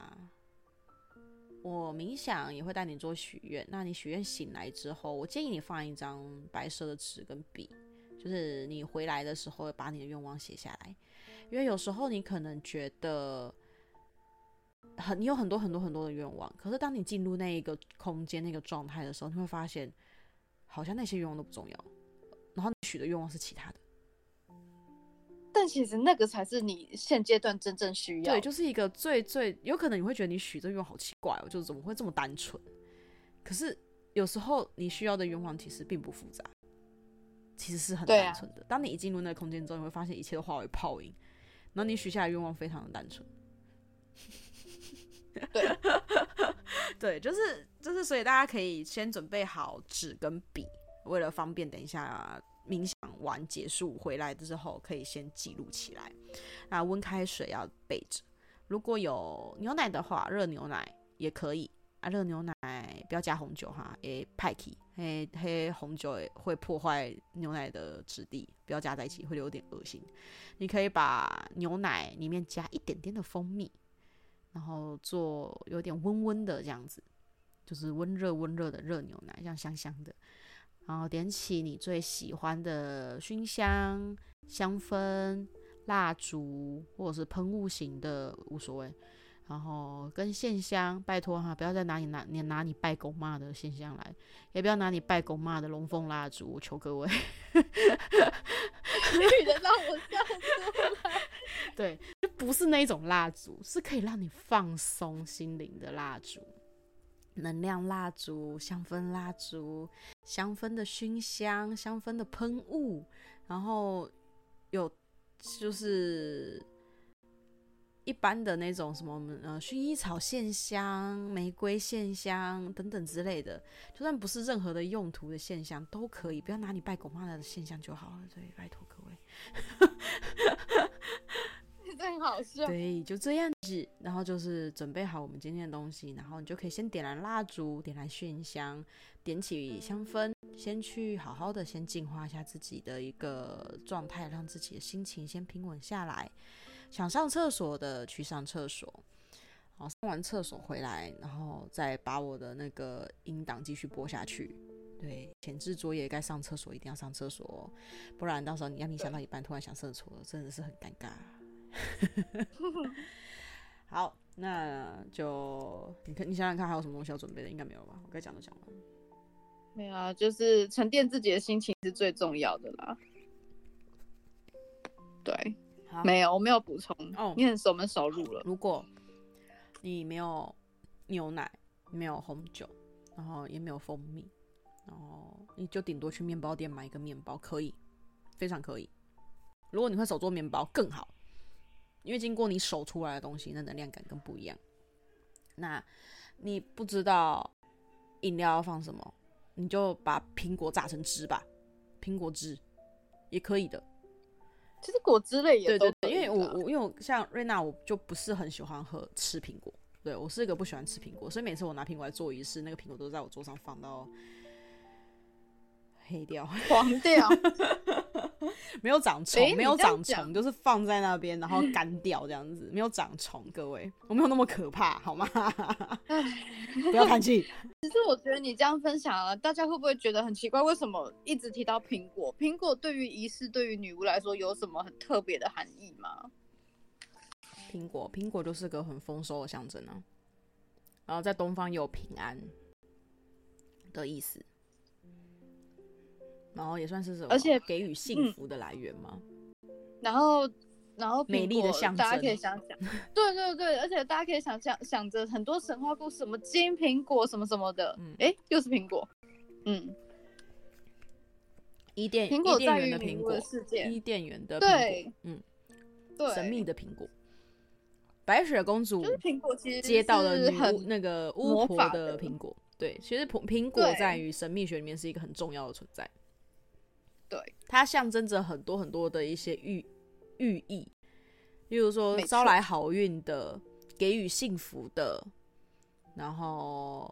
我冥想也会带你做许愿。那你许愿醒来之后，我建议你放一张白色的纸跟笔，就是你回来的时候把你的愿望写下来。因为有时候你可能觉得很，你有很多很多很多的愿望，可是当你进入那一个空间那个状态的时候，你会发现好像那些愿望都不重要。然后你许的愿望是其他的，但其实那个才是你现阶段真正需要。对，就是一个最最有可能你会觉得你许这愿望好奇怪哦，就是怎么会这么单纯？可是有时候你需要的愿望其实并不复杂，其实是很单纯的。啊、当你一进入那个空间之后，你会发现一切都化为泡影，然后你许下的愿望非常的单纯。对，[LAUGHS] 对，就是就是，所以大家可以先准备好纸跟笔。为了方便，等一下冥想完结束回来的时候，可以先记录起来。那温开水要备着，如果有牛奶的话，热牛奶也可以啊。热牛奶不要加红酒哈，诶，派气，黑黑红酒会破坏牛奶的质地，不要加在一起，会有点恶心。你可以把牛奶里面加一点点的蜂蜜，然后做有点温温的这样子，就是温热温热的热牛奶，这样香香的。然后点起你最喜欢的熏香、香氛、蜡烛，或者是喷雾型的无所谓。然后跟线香，拜托哈，不要再拿你拿你拿你拜狗妈的线香来，也不要拿你拜狗妈的龙凤蜡烛，求各位。女的让我笑出来。[LAUGHS] 对，就不是那种蜡烛，是可以让你放松心灵的蜡烛。能量蜡烛、香氛蜡烛、香氛的熏香、香氛的喷雾，然后有就是一般的那种什么呃薰衣草线香、玫瑰线香等等之类的，就算不是任何的用途的线香都可以，不要拿你拜狗妈的线香就好了。对，拜托各位。很好笑，对，就这样子，然后就是准备好我们今天的东西，然后你就可以先点燃蜡烛，点燃熏香，点起香氛，先去好好的先净化一下自己的一个状态，让自己的心情先平稳下来。想上厕所的去上厕所，好，上完厕所回来，然后再把我的那个音档继续播下去。对，前置作业该上厕所一定要上厕所，不然到时候你要冥想到一半突然想上厕所，真的是很尴尬。[LAUGHS] 好，那就你看，你想想看，还有什么东西要准备的？应该没有吧？我该讲都讲完了。没有啊，就是沉淀自己的心情是最重要的啦。对，没有，我没有补充。哦，你很熟门熟路了。如果你没有牛奶，没有红酒，然后也没有蜂蜜，然后你就顶多去面包店买一个面包，可以，非常可以。如果你会手做面包，更好。因为经过你手出来的东西，那能量感更不一样。那你不知道饮料要放什么，你就把苹果榨成汁吧，苹果汁也可以的。其实果汁类也对对对，因为我我因为我像瑞娜，我就不是很喜欢喝吃苹果，对，我是一个不喜欢吃苹果，所以每次我拿苹果来做仪式，那个苹果都在我桌上放到黑掉，[LAUGHS] 黄掉，没有长虫，没有长虫，就是放在那边，然后干掉这样子，没有长虫。各位，我没有那么可怕，好吗？[LAUGHS] 不要叹气。其实我觉得你这样分享了，大家会不会觉得很奇怪？为什么一直提到苹果？苹果对于仪式，对于女巫来说，有什么很特别的含义吗？苹果，苹果就是个很丰收的象征啊。然后在东方有平安的意思。然后也算是什么？而且给予幸福的来源吗？嗯、然后，然后美丽的象征，大家可以想想。对对对，而且大家可以想想，想着很多神话故事，什么金苹果，什么什么的。嗯，哎，又是苹果。嗯，伊甸，苹果在于女巫的世界，伊甸园的苹果。对，嗯，对，神秘的苹果。白雪公主就是苹果，其实接到了女巫那个巫婆的苹果。对，其实苹苹果在于神秘学里面是一个很重要的存在。对，它象征着很多很多的一些寓寓意，例如说招来好运的、给予幸福的，然后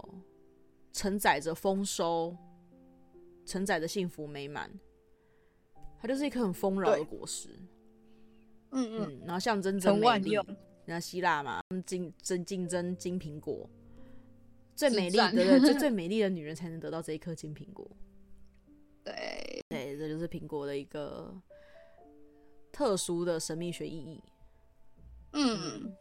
承载着丰收、承载着幸福美满，它就是一颗很丰饶的果实。嗯嗯，然后象征着美丽。那希腊嘛，竞争竞争金苹果，最美丽的最最美丽的女人才能得到这一颗金苹果。对。这就是苹果的一个特殊的神秘学意义。嗯，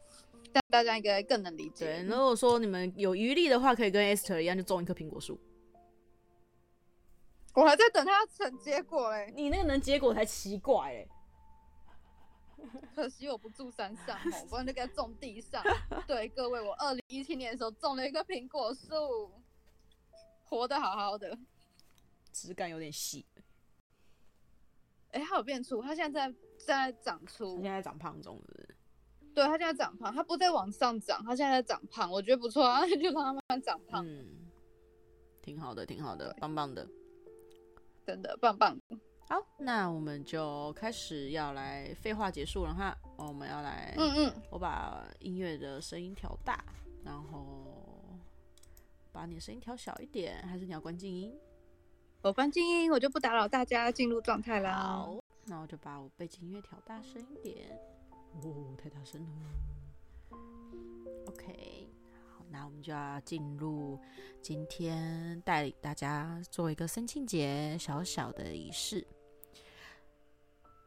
但大家应该更能理解。对，如果说你们有余力的话，可以跟 Esther 一样，就种一棵苹果树。我还在等它成结果嘞，你那个能结果才奇怪哎。可惜我不住山上，我 [LAUGHS] 不然就给它种地上。对，各位，我二零一七年的时候种了一个苹果树，活得好好的，质感有点细。哎、欸，它有变粗，它现在在在长粗，它现在长胖中，是不是？对，它现在长胖，它不再往上长，它现在在长胖，我觉得不错啊，[LAUGHS] 就让它慢慢长胖，嗯，挺好的，挺好的，棒棒的，真的棒棒。好，那我们就开始要来废话结束了哈，我们要来，嗯嗯，我把音乐的声音调大，然后把你的声音调小一点，还是你要关静音？我关静音，我就不打扰大家进入状态了。好，[LAUGHS] 那我就把我背景音乐调大声一点。哦，太大声了。OK，好，那我们就要进入今天带领大家做一个三清节小小的仪式，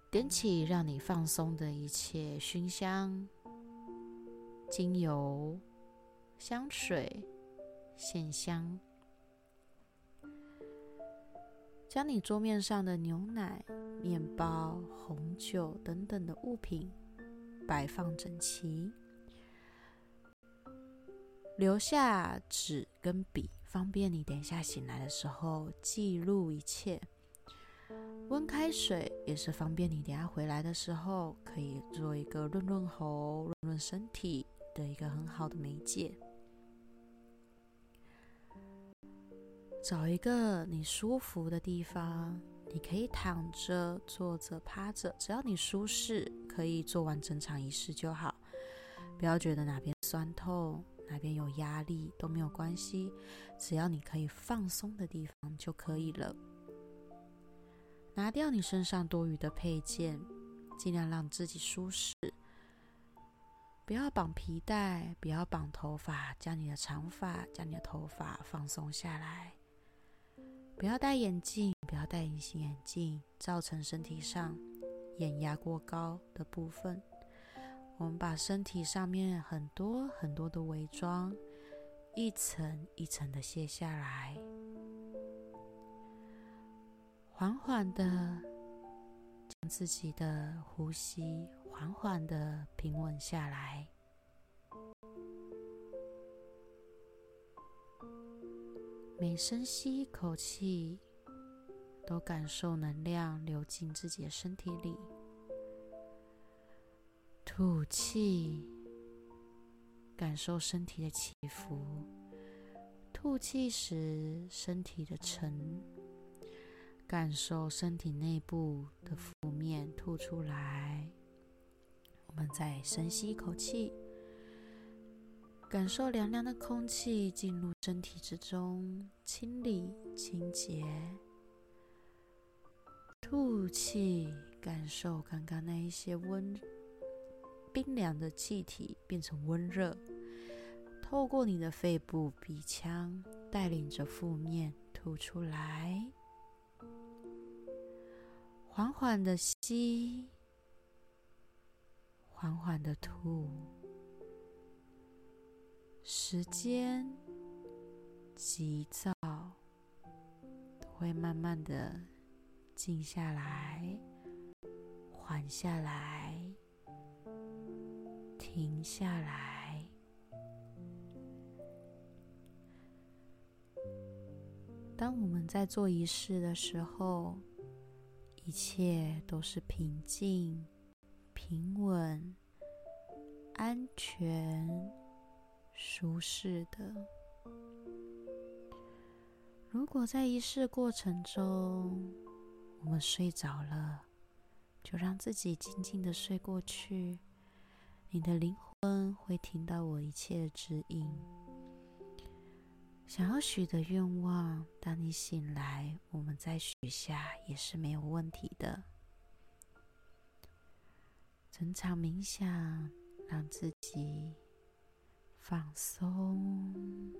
点起让你放松的一切熏香、精油、香水、线香。将你桌面上的牛奶、面包、红酒等等的物品摆放整齐，留下纸跟笔，方便你等一下醒来的时候记录一切。温开水也是方便你等下回来的时候可以做一个润润喉、润润身体的一个很好的媒介。找一个你舒服的地方，你可以躺着、坐着、趴着，只要你舒适，可以做完整场仪式就好。不要觉得哪边酸痛、哪边有压力都没有关系，只要你可以放松的地方就可以了。拿掉你身上多余的配件，尽量让自己舒适。不要绑皮带，不要绑头发，将你的长发、将你的头发放松下来。不要戴眼镜，不要戴隐形眼镜，造成身体上眼压过高的部分。我们把身体上面很多很多的伪装，一层一层的卸下来，缓缓的将自己的呼吸缓缓的平稳下来。每深吸一口气，都感受能量流进自己的身体里。吐气，感受身体的起伏。吐气时，身体的沉，感受身体内部的负面吐出来。我们再深吸一口气。感受凉凉的空气进入身体之中，清理、清洁。吐气，感受刚刚那一些温冰凉的气体变成温热，透过你的肺部、鼻腔，带领着负面吐出来。缓缓的吸，缓缓的吐，时间急躁都会慢慢的静下来，缓下来，停下来。当我们在做仪式的时候，一切都是平静、平稳、安全、舒适的。如果在仪式过程中我们睡着了，就让自己静静的睡过去。你的灵魂会听到我一切的指引。想要许的愿望，当你醒来，我们再许下也是没有问题的。整场冥想，让自己放松，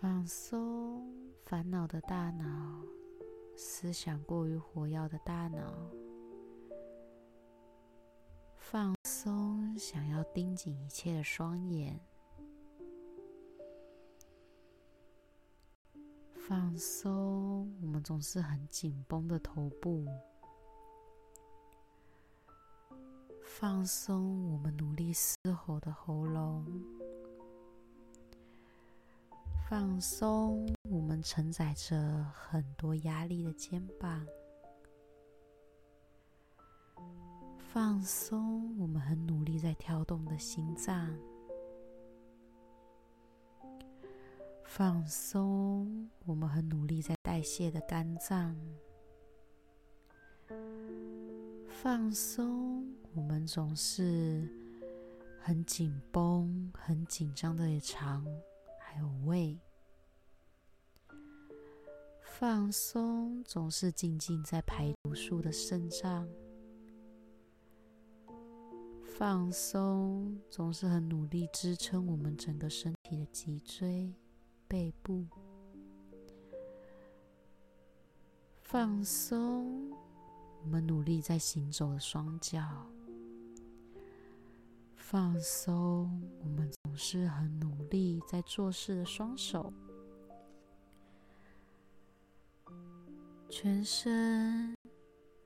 放松烦恼的大脑，思想过于活跃的大脑，放。松，想要盯紧一切的双眼，放松。我们总是很紧绷的头部，放松。我们努力嘶吼的喉咙，放松。我们承载着很多压力的肩膀。放松，我们很努力在跳动的心脏。放松，我们很努力在代谢的肝脏。放松，我们总是很紧绷、很紧张的肠，还有胃。放松，总是静静在排毒素的肾脏。放松，总是很努力支撑我们整个身体的脊椎、背部。放松，我们努力在行走的双脚。放松，我们总是很努力在做事的双手。全身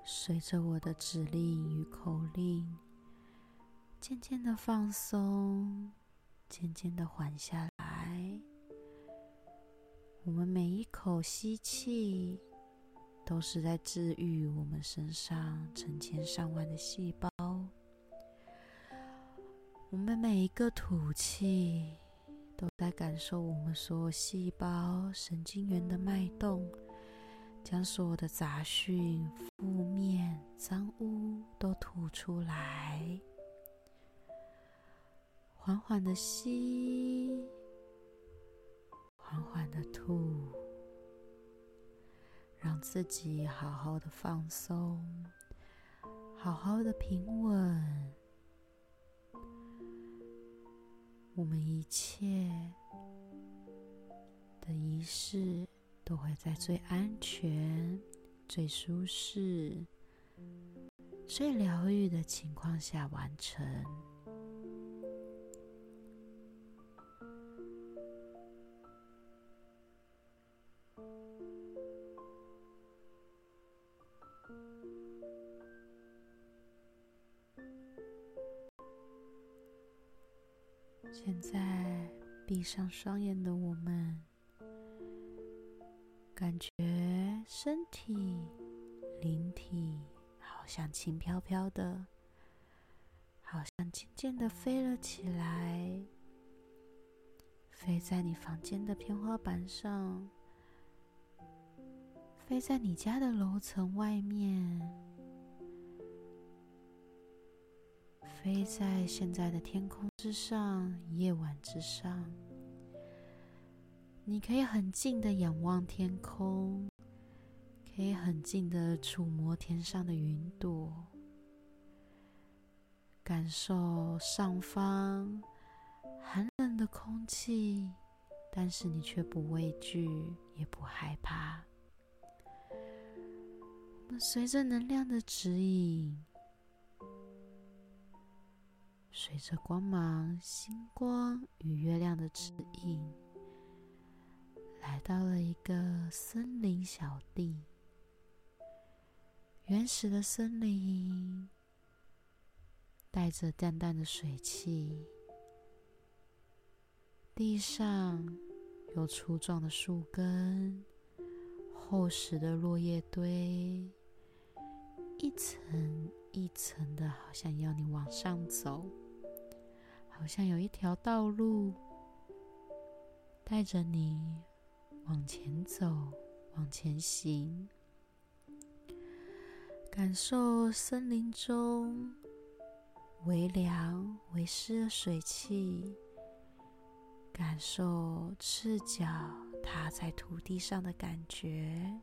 随着我的指令与口令。渐渐的放松，渐渐的缓下来。我们每一口吸气，都是在治愈我们身上成千上万的细胞。每一个吐气，都在感受我们所有细胞、神经元的脉动，将所有的杂讯、负面、脏污都吐出来。缓缓的吸，缓缓的吐，让自己好好的放松，好好的平稳。我们一切的仪式都会在最安全、最舒适、最疗愈的情况下完成。上双眼的我们，感觉身体、灵体好像轻飘飘的，好像渐渐的飞了起来，飞在你房间的天花板上，飞在你家的楼层外面。飞在现在的天空之上，夜晚之上，你可以很近的仰望天空，可以很近的触摸天上的云朵，感受上方寒冷的空气，但是你却不畏惧，也不害怕。我们随着能量的指引，随着光芒、星光与月亮的指引。来到了一个森林小地，原始的森林，带着淡淡的水汽，地上有粗壮的树根，厚实的落叶堆，一层一层的，好像要你往上走，好像有一条道路带着你。往前走，往前行，感受森林中微凉、微湿的水汽，感受赤脚踏在土地上的感觉。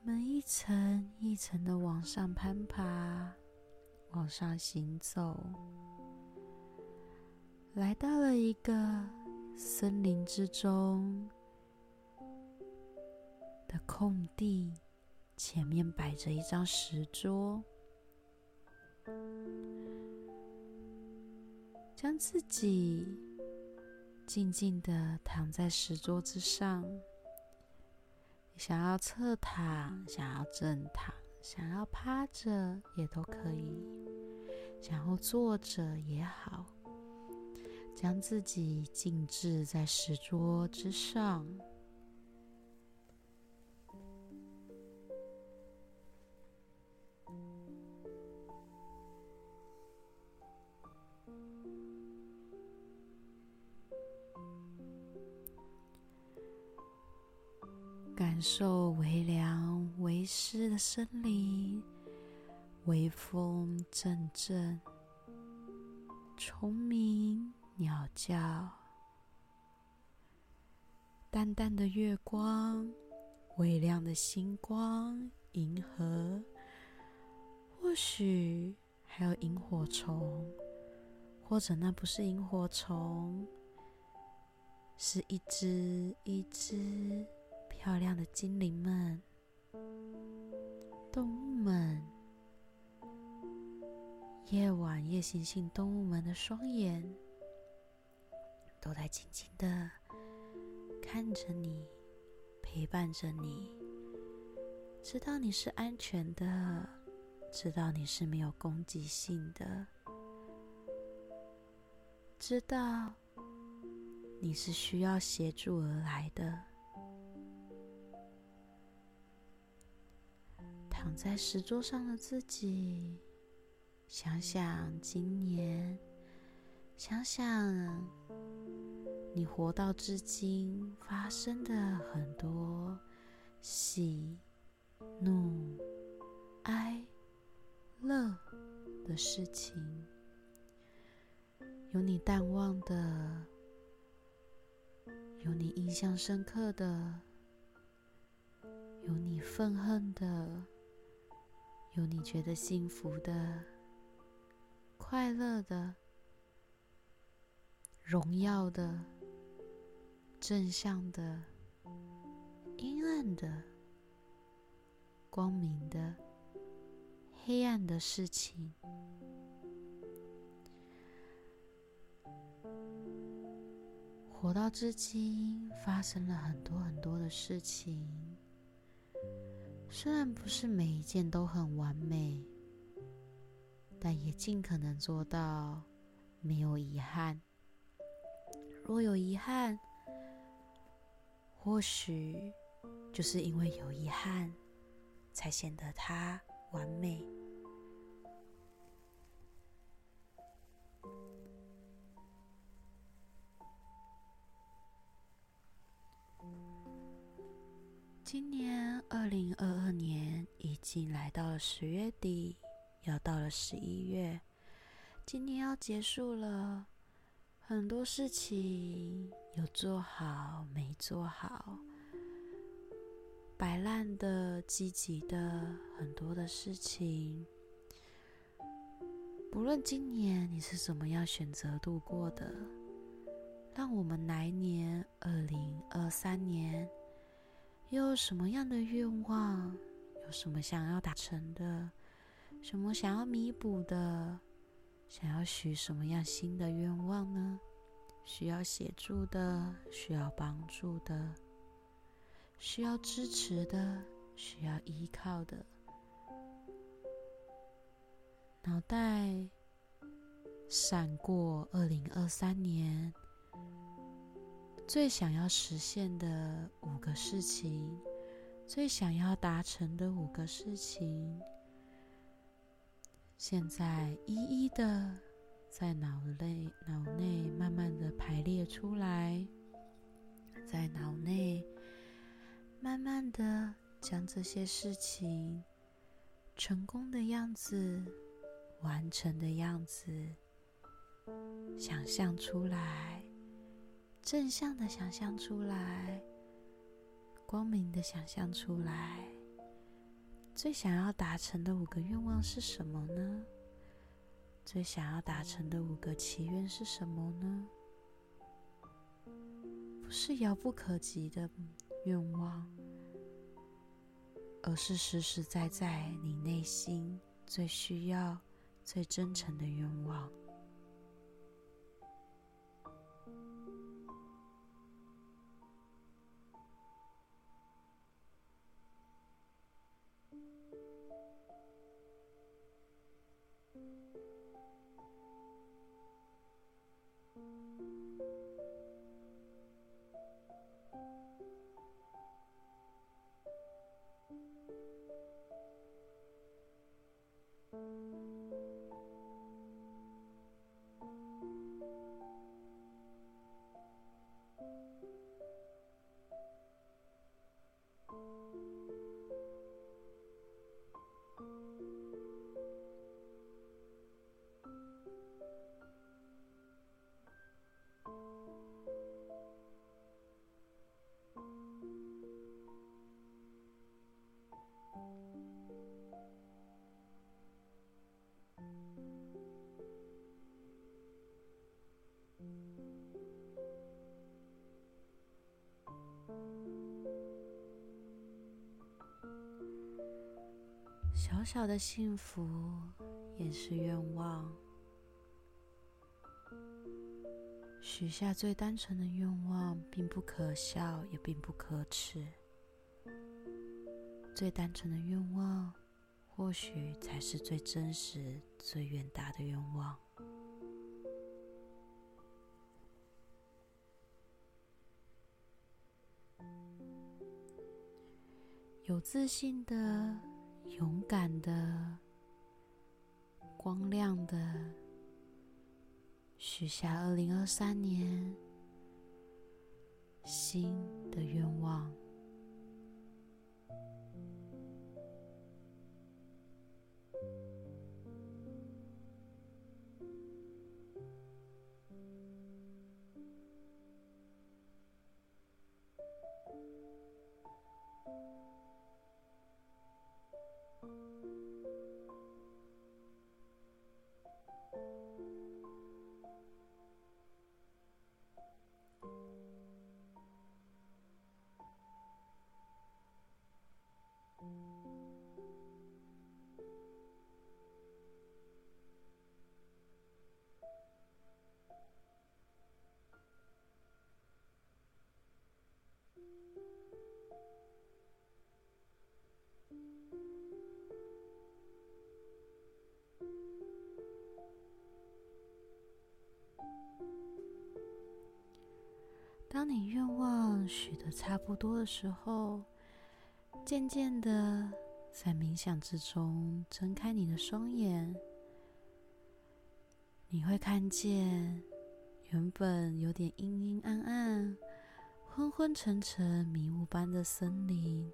我们一层一层的往上攀爬，往上行走，来到了一个。森林之中的空地，前面摆着一张石桌，将自己静静的躺在石桌之上。想要侧躺，想要正躺，想要趴着也都可以，想要坐着也好。将自己静置在石桌之上，感受微凉、微湿的森林，微风阵阵，虫鸣。鸟叫，淡淡的月光，微亮的星光，银河，或许还有萤火虫，或者那不是萤火虫，是一只一只漂亮的精灵们，动物们，夜晚夜行性动物们的双眼。都在静静的看着你，陪伴着你，知道你是安全的，知道你是没有攻击性的，知道你是需要协助而来的。躺在石桌上的自己，想想今年，想想。你活到至今发生的很多喜、怒、哀、乐的事情，有你淡忘的，有你印象深刻的，有你愤恨的，有你觉得幸福的、快乐的、荣耀的。正向的、阴暗的、光明的、黑暗的事情，活到至今，发生了很多很多的事情。虽然不是每一件都很完美，但也尽可能做到没有遗憾。若有遗憾，或许就是因为有遗憾，才显得它完美。今年二零二二年已经来到了十月底，要到了十一月，今年要结束了。很多事情有做好没做好，摆烂的、积极的，很多的事情。不论今年你是怎么样选择度过的，让我们来年二零二三年又有什么样的愿望？有什么想要达成的？什么想要弥补的？想要许什么样新的愿望呢？需要协助的，需要帮助的，需要支持的，需要依靠的。脑袋闪过二零二三年最想要实现的五个事情，最想要达成的五个事情，现在一一的在脑内脑内慢慢的排列出来，在脑内慢慢的将这些事情成功的样子。完成的样子，想象出来，正向的想象出来，光明的想象出来。最想要达成的五个愿望是什么呢？最想要达成的五个祈愿是什么呢？不是遥不可及的愿望，而是实实在在你内心最需要。最真诚的愿望。小小的幸福也是愿望，许下最单纯的愿望，并不可笑，也并不可耻。最单纯的愿望，或许才是最真实、最远大的愿望。有自信的。勇敢的、光亮的，许下二零二三年新的愿望。当你愿望许得差不多的时候，渐渐的在冥想之中睁开你的双眼，你会看见原本有点阴阴暗暗、昏昏沉沉、迷雾般的森林，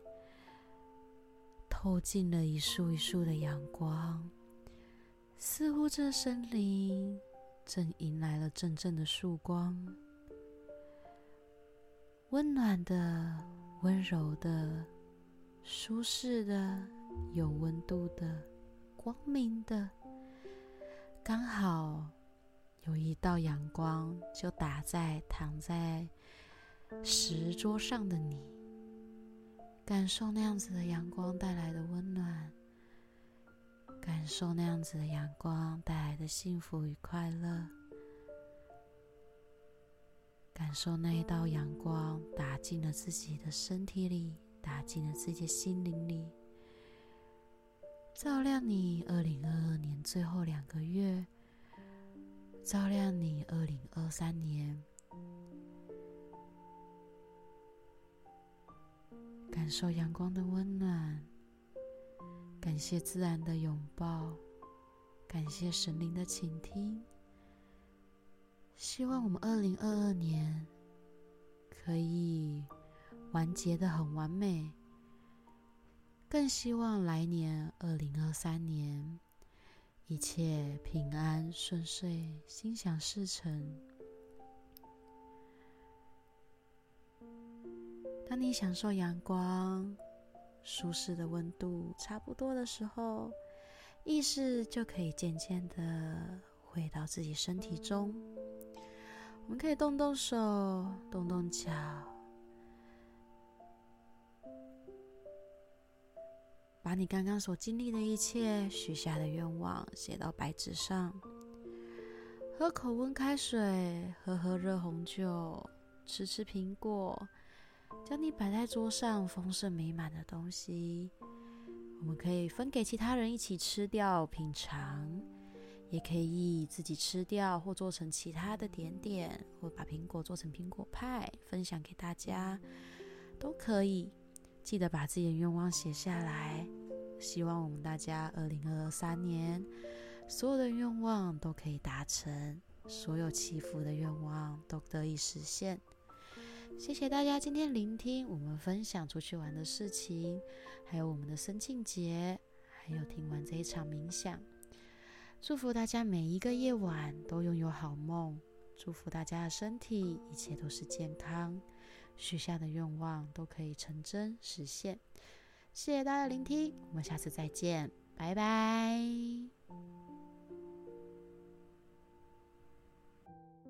透进了一束一束的阳光，似乎这森林正迎来了阵阵的曙光，温暖的、温柔的、舒适的、有温度的、光明的，刚好有一道阳光就打在躺在石桌上的你，感受那样子的阳光带来的温暖。感受那样子的阳光带来的幸福与快乐，感受那一道阳光打进了自己的身体里，打进了自己的心灵里，照亮你二零二二年最后两个月，照亮你二零二三年，感受阳光的温暖。感谢自然的拥抱，感谢神灵的倾听。希望我们二零二二年可以完结得很完美，更希望来年二零二三年一切平安顺遂，心想事成。当你享受阳光。舒适的温度差不多的时候，意识就可以渐渐的回到自己身体中。我们可以动动手，动动脚，把你刚刚所经历的一切、许下的愿望写到白纸上。喝口温开水，喝喝热红酒，吃吃苹果。将你摆在桌上，丰盛美满的东西，我们可以分给其他人一起吃掉品尝，也可以自己吃掉，或做成其他的点点，或把苹果做成苹果派分享给大家，都可以。记得把自己的愿望写下来，希望我们大家二零二三年所有的愿望都可以达成，所有祈福的愿望都得以实现。谢谢大家今天聆听我们分享出去玩的事情，还有我们的生庆节，还有听完这一场冥想。祝福大家每一个夜晚都拥有好梦，祝福大家的身体一切都是健康，许下的愿望都可以成真实现。谢谢大家的聆听，我们下次再见，拜拜。